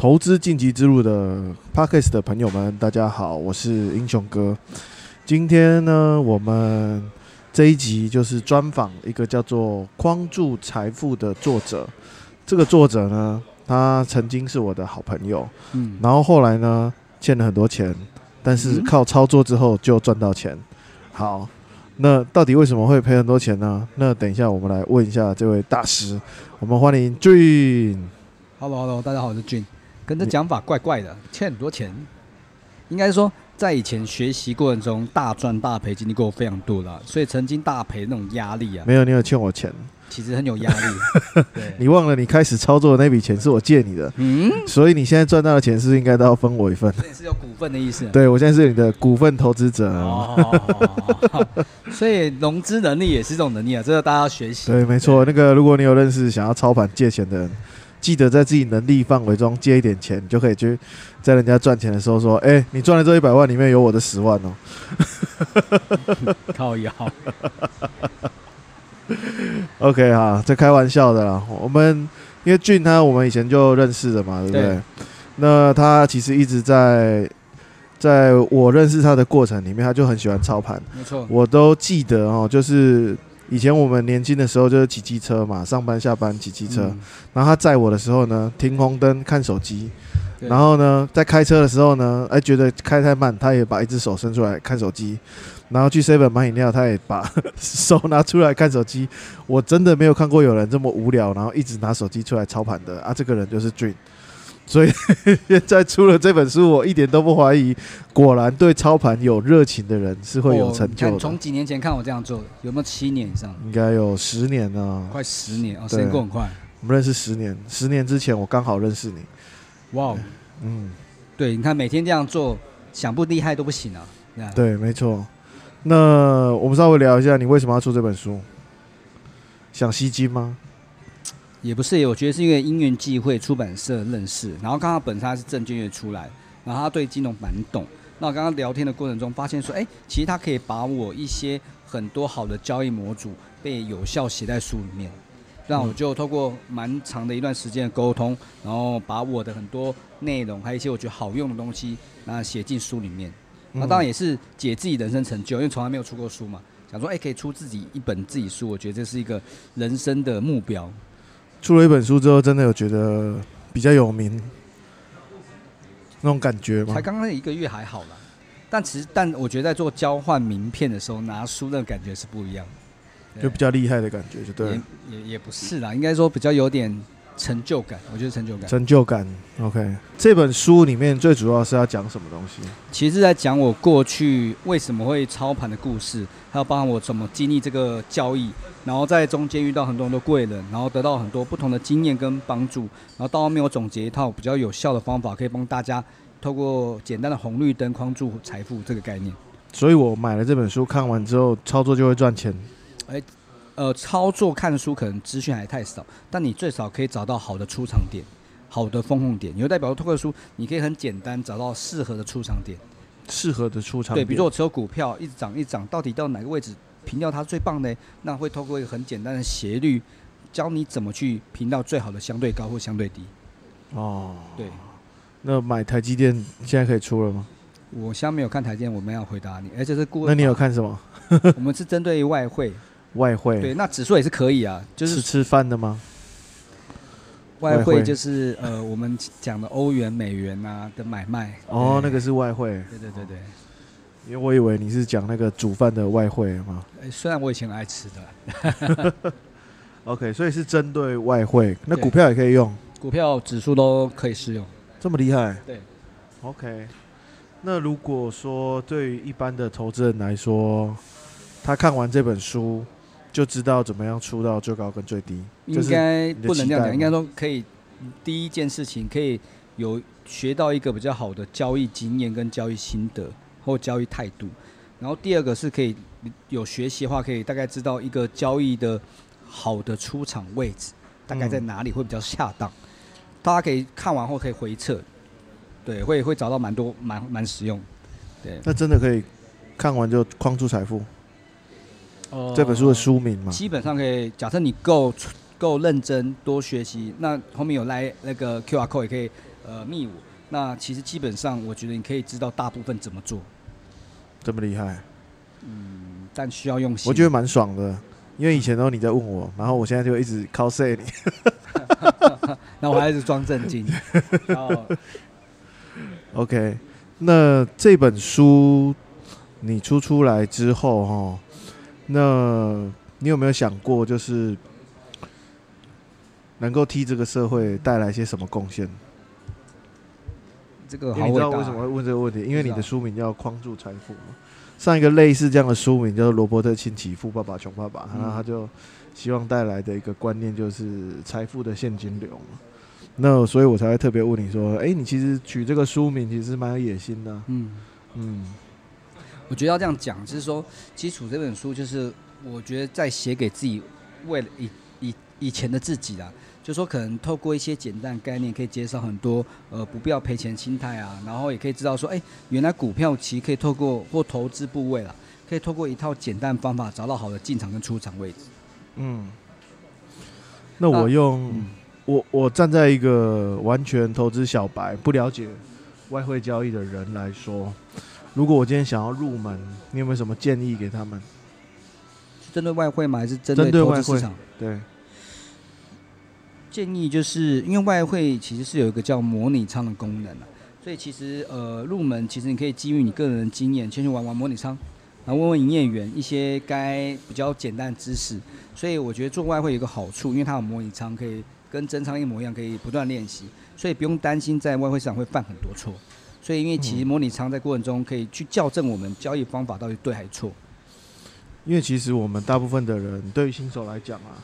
投资晋级之路的 Parkes 的朋友们，大家好，我是英雄哥。今天呢，我们这一集就是专访一个叫做“框住财富”的作者。这个作者呢，他曾经是我的好朋友，嗯，然后后来呢，欠了很多钱，但是嗯靠操作之后就赚到钱。好，那到底为什么会赔很多钱呢？那等一下我们来问一下这位大师。我们欢迎 Dream。Hello Hello，大家好，我是俊。跟这讲法怪怪的，欠很多钱，应该说在以前学习过程中大赚大赔经历过非常多了，所以曾经大赔那种压力啊，没有，你有欠我钱。其实很有压力。对，你忘了你开始操作的那笔钱是我借你的，嗯，所以你现在赚到的钱是应该都要分我一份？这也是有股份的意思啊。对我现在是你的股份投资者。哦，所以融资能力也是一种能力啊，这个大家要学习。对，没错。那个，如果你有认识想要操盘借钱的人，记得在自己能力范围中借一点钱，你就可以去在人家赚钱的时候说：“哎、你赚了这一百万，里面有我的十万哦。靠腰，”OK 哈，这开玩笑的啦。我们因为俊他我们以前就认识的嘛，对不对？对那他其实一直在在我认识他的过程里面，他就很喜欢操盘。没错。我都记得哦，就是以前我们年轻的时候就是骑机车嘛，上班下班骑机车。嗯然后他载我的时候呢，停红灯看手机，然后呢，在开车的时候呢，哎，觉得开太慢，他也把一只手伸出来看手机。然后去 seven 买饮料，他也把 手拿出来看手机。我真的没有看过有人这么无聊，然后一直拿手机出来操盘的啊！这个人就是 Dream。所以现 在出了这本书，我一点都不怀疑，果然对操盘有热情的人是会有成就的。从几年前看我这样做，有没有七年以上？应该有十年啊，快十年哦，对时间过很快。我们认识十年，十年之前我刚好认识你。哇哦，嗯，对，你看每天这样做，想不厉害都不行啊，对，没错。那我们稍微聊一下，你为什么要出这本书？想吸金吗？也不是，我觉得是因为因缘际会，出版社认识，然后刚好本身他是证券业出来，然后他对金融蛮懂。那我刚刚聊天的过程中发现说，哎，其实他可以把我一些很多好的交易模组被有效写在书里面。那我就透过蛮长的一段时间的沟通，然后把我的很多内容，还有一些我觉得好用的东西，那写进书里面。那当然也是解自己人生成就，因为从来没有出过书嘛，想说哎可以出自己一本自己书，我觉得这是一个人生的目标。出了一本书之后，真的有觉得比较有名那种感觉吗？才？刚刚一个月还好啦，但其实但我觉得在做交换名片的时候，拿书的感觉是不一样，的。就比较厉害的感觉，就对了。也也也不是啦，应该说比较有点成就感，我觉得成就感。成就感。OK，这本书里面最主要是要讲什么东西？其实是在讲我过去为什么会操盘的故事，还有包含我怎么经历这个交易，然后在中间遇到很多很多贵人，然后得到很多不同的经验跟帮助，然后到后面我总结一套比较有效的方法，可以帮大家透过简单的红绿灯框住财富这个概念。所以我买了这本书，看完之后操作就会赚钱。呃，操作看书可能资讯还太少，但你最少可以找到好的出场点，好的风控点。也就代表透过书，你可以很简单找到适合的出场点。适合的出场对，比如说我持有股票一直涨一直涨，到底到哪个位置评掉它最棒呢？那会透过一个很简单的斜率，教你怎么去评到最好的相对高或相对低。哦，对，那买台积电现在可以出了吗？我现在没有看台积电，我没有回答你，而且是顾问。那你有？看什么？我们是针对于外汇，外汇？对，那指数也是可以啊，就是是吃饭的吗？外汇就是呃我们讲的欧元、美元啊的买卖。哦，那个是外汇，对对对对。因为我以为你是讲那个煮饭的外汇嘛。哎，虽然我以前爱吃的，OK，所以是针对外汇，那股票也可以用，股票、指数都可以适用。这么厉害？对。OK，那如果说对于一般的投资人来说，他看完这本书就知道怎么样出到最高跟最低，应该不能这样讲，应该说可以。第一件事情可以有学到一个比较好的交易经验跟交易心得或交易态度，然后第二个是。可以有学习的话，可以大概知道一个交易的好的出场位置大概在嗯哪里会比较恰当。大家可以看完后可以回测，对，会会找到蛮多蛮蛮实用。对，那真的可以看完就框住财富。哦这本书的书名嘛，基本上可以，假设你够够认真，多学习，那后面有来那个 Q R code 也可以呃密我。那其实基本上，我觉得你可以知道大部分怎么做，这么厉害，嗯，但需要用心。我觉得蛮爽的，因为以前都你在问我，然后我现在就一直 cos 你。那我还是装正经。然后 OK，那这本书你出出来之后哈，那你有没有想过，就是能够替这个社会带来些什么贡献？这个你知道。为什么会问这个问题？因为你的书名叫《框住财富》嘛。上一个类似这样的书名叫做《罗伯特清崎富爸爸穷爸爸》，嗯然后他就希望带来的一个观念就是财富的现金流嘛。那所以我才会特别问你说，哎、你其实取这个书名其实蛮有野心的啊、嗯，嗯我觉得要这样讲，就是说，基础这本书就是我觉得在写给自己为了以以以前的自己啦，就说可能透过一些简单概念，可以减少很多呃不必要赔钱心态啊，然后也可以知道说，哎，原来股票其实可以透过或投资部位啦，可以透过一套简单方法找到好的进场跟出场位置。嗯。那我用、嗯我我站在一个完全投资小白、不了解外汇交易的人来说，如果我今天想要入门，你有没有什么建议给他们？是针对外汇吗？还是针针对投外汇资市场？对，建议就是因为外汇其实是有一个叫模拟仓的功能啊，所以其实呃入门其实你可以基于你个人的经验先去玩玩模拟仓，然后问问营业员一些该比较简单的知识。所以我觉得做外汇有一个好处，因为它有模拟仓，可以跟真仓一模一样，可以不断练习，所以不用担心在外汇市场会犯很多错。所以因为其实模拟仓在过程中可以去校正我们交易方法到底对还是错。因为其实我们大部分的人对于新手来讲啊，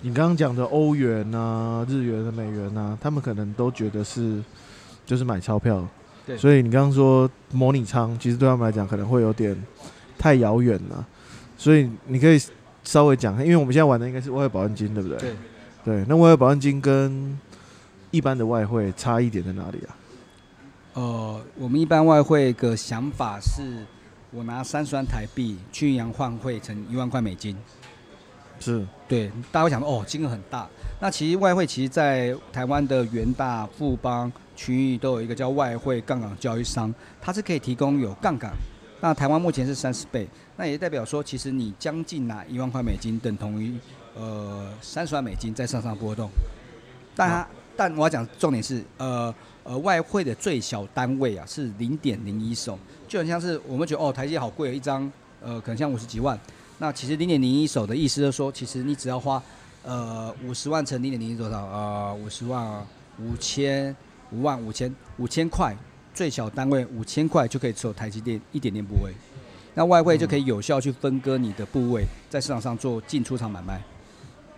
你刚刚讲的欧元啊、日元的美元啊，他们可能都觉得是就是买钞票，对所以你刚刚说模拟仓，其实对他们来讲可能会有点太遥远了，所以你可以稍微讲，因为我们现在玩的应该是外汇保证金，对不对？对。对，那外汇保证金跟一般的外汇差异点在哪里啊？呃，我们一般外汇的想法是，我拿三十万台币去银行换汇成一万块美金。是，对，大家会想说，哦，金额很大。那其实外汇其实，在台湾的元大、富邦区域都有一个叫外汇杠杆交易商，它是可以提供有杠杆。那台湾目前是三十倍，那也代表说，其实你将近拿一万块美金，等同于呃三十万美金在上上波动。但它，但我要讲重点是，呃呃，外汇的最小单位啊是零点零一手，就很像是我们觉得哦，台积好贵，一张呃可能像五十几万。那其实零点零一手的意思就是说，其实你只要花呃五十万乘零点零一多少？呃五十万啊，五千五万五千五千块，最小单位五千块就可以持有台积电一点点部位。那外汇就可以有效去分割你的部位，在市场上做进出场买卖。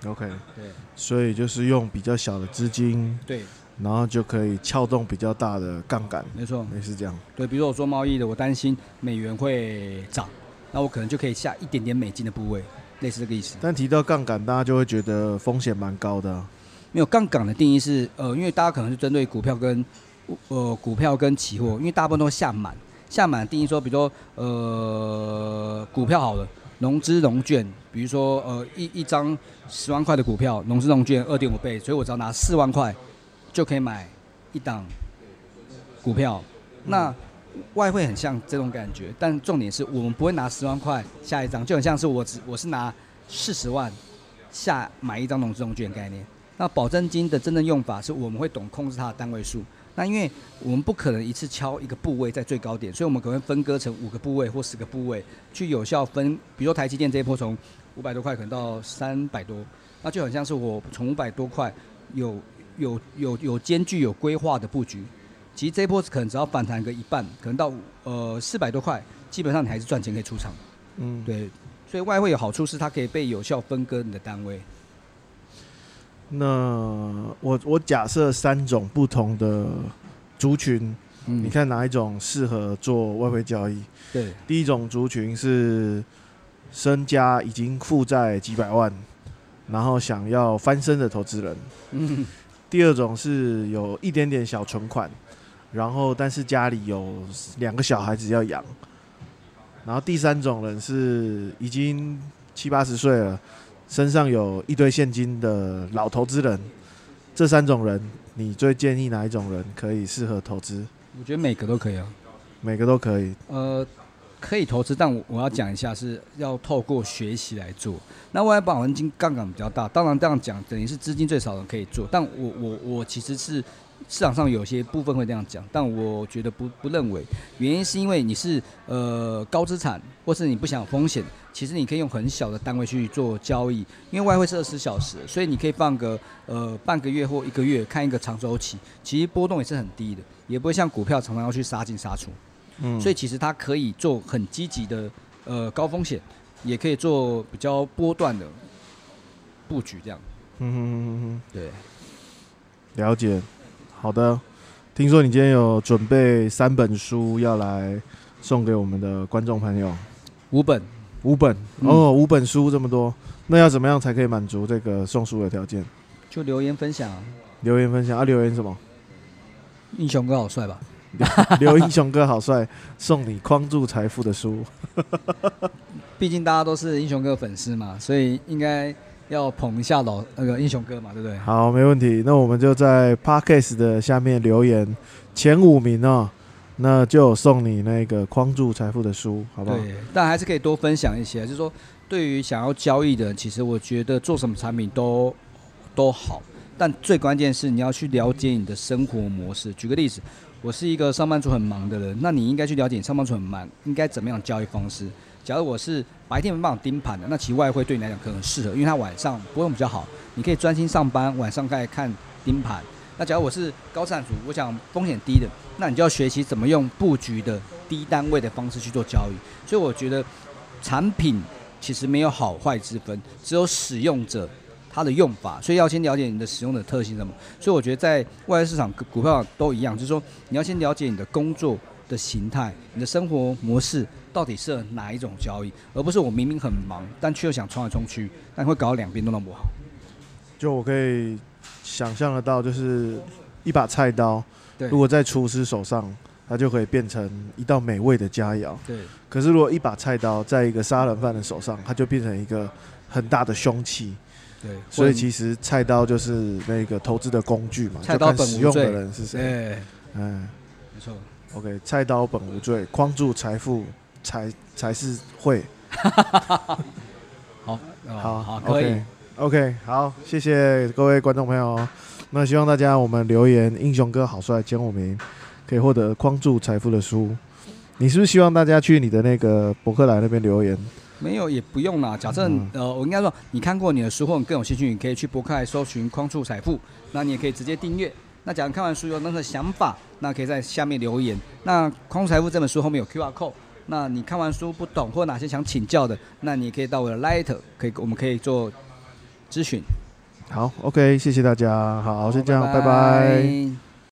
OK，对所以就是用比较小的资金，对，然后就可以撬动比较大的杠杆，没错。类似这样。对，比如说我做贸易的，我担心美元会涨，那我可能就可以下一点点美金的部位，类似这个意思。但提到杠杆，大家就会觉得风险蛮高的啊、没有杠杆的定义是，呃，因为大家可能是针对股票跟呃股票跟期货，因为大部分都会下满，下满的定义说，比如说呃股票好了，融资融券，比如说呃一一张十万块的股票，融资融券二点五倍，所以我只要拿四万块就可以买一档股票。那外汇很像这种感觉，但重点是我们不会拿十万块下一张，就很像是我只我是拿四十万下买一张融资融券概念。那保证金的真正用法是我们会懂控制它的单位数。那因为我们不可能一次敲一个部位在最高点，所以我们可能会分割成五个部位或十个部位，去有效分。比如说台积电这一波从五百多块可能到三百多，那就很像是我从五百多块有有有有间距有规划的布局。其实这一波可能只要反弹个一半，可能到呃四百多块，基本上你还是赚钱可以出场。嗯，对，所以外汇有好处是它可以被有效分割你的单位。那我我假设三种不同的族群，嗯。你看哪一种适合做外汇交易？对，第一种族群是身家已经负债几百万，然后想要翻身的投资人；嗯，第二种是有一点点小存款，然后但是家里有两个小孩子要养；然后第三种人是已经七八十岁了，身上有一堆现金的老投资人，这三种人，你最建议哪一种人可以适合投资？我觉得每个都可以啊。每个都可以。呃，可以投资，但我我要讲一下是要透过学习来做。那外保黄金杠杆比较大，当然这样讲等于是资金最少的可以做。但我我我其实是市场上有些部分会这样讲，但我觉得不不认为。原因是因为你是呃高资产，或是你不想风险，其实你可以用很小的单位去做交易。因为外汇是二十小时，所以你可以放个呃半个月或一个月看一个长周期，其实波动也是很低的，也不会像股票常常要去杀进杀出。嗯，所以其实它可以做很积极的呃高风险，也可以做比较波段的布局，这样。嗯哼哼哼哼，对，了解。好的，听说你今天有准备三本书要来送给我们的观众朋友，五本五本、嗯哦，五本书这么多，那要怎么样才可以满足这个送书的条件？就留言分享，留言分享啊，留言什么？英雄哥好帅吧？留英雄哥好帅，送你框住财富的书。毕竟大家都是英雄哥粉丝嘛，所以应该要捧一下老那个英雄哥嘛，对不对？好，没问题。那我们就在 podcast 的下面留言前五名哦，那就有送你那个框住财富的书，好不好？对，但还是可以多分享一些，就是说对于想要交易的人，其实我觉得做什么产品都都好，但最关键是你要去了解你的生活模式。举个例子，我是一个上班族很忙的人，那你应该去了解上班族很忙，应该怎么样交易方式。假如我是白天没办法盯盘的，那其外汇对你来讲可能适合，因为它晚上波动比较好，你可以专心上班，晚上再看盯盘。那假如我是高产族，我想风险低的，那你就要学习怎么用布局的低单位的方式去做交易。所以我觉得产品其实没有好坏之分，只有使用者它的用法，所以要先了解你的使用的特性什么。所以我觉得在外汇市场股票都一样，就是说你要先了解你的工作的形态，你的生活模式到底适合哪一种交易，而不是我明明很忙，但却又想冲来冲去，但会搞到两边都弄不好。就我可以想象得到，就是一把菜刀，对如果在厨师手上，它就可以变成一道美味的佳肴。对可是如果一把菜刀在一个杀人犯的手上，它就变成一个很大的凶器。对，所以其实菜刀就是那个投资的工具嘛，菜刀就看使用的人是谁。哎，嗯没错。，OK，菜刀本无罪，框住财富才才是会。好，好好，可以。OK 好，谢谢各位观众朋友哦。那希望大家我们留言“英雄哥好帅”前五名，可以获得框住财富的书。你是不是希望大家去你的那个博客来那边留言？没有也不用啦。假设、嗯呃，我应该说，你看过你的书或你更有兴趣，你可以去博客来搜寻“框处财富”，那你也可以直接订阅。那假如看完书有任何想法，那可以在下面留言。那《框处财富》这本书后面有 QR code，那你看完书不懂或哪些想请教的，那你也可以到我的 Light，可以我们可以做咨询。好，OK，谢谢大家，好，先这样，拜拜拜